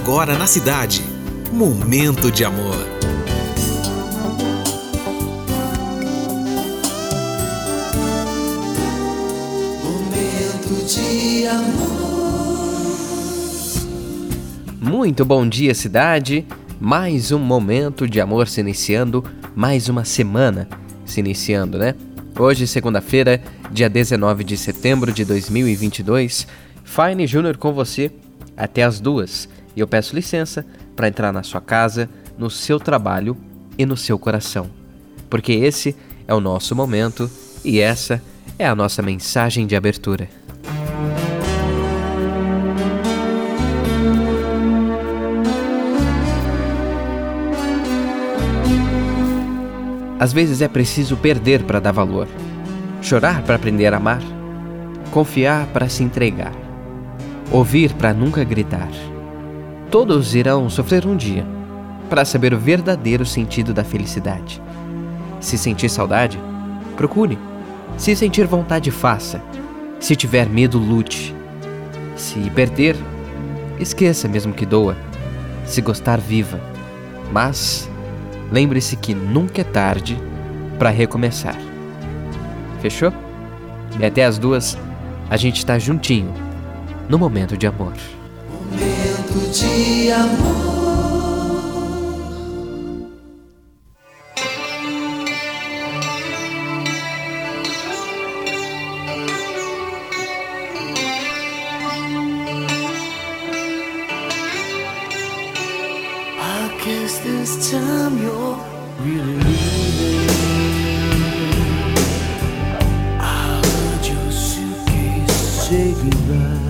agora na cidade. Momento de amor. Momento de amor. Muito bom dia, cidade. Mais um momento de amor se iniciando, mais uma semana se iniciando, né? Hoje, segunda-feira, dia 19 de setembro de 2022, Fine Júnior com você até as duas. E eu peço licença para entrar na sua casa, no seu trabalho e no seu coração. Porque esse é o nosso momento e essa é a nossa mensagem de abertura. Às vezes é preciso perder para dar valor, chorar para aprender a amar, confiar para se entregar, ouvir para nunca gritar. Todos irão sofrer um dia para saber o verdadeiro sentido da felicidade. Se sentir saudade, procure. Se sentir vontade, faça. Se tiver medo, lute. Se perder, esqueça mesmo que doa. Se gostar, viva. Mas lembre-se que nunca é tarde para recomeçar. Fechou? E até as duas, a gente está juntinho no momento de amor. Momento de amor. I guess this time you're really leaving. Say goodbye.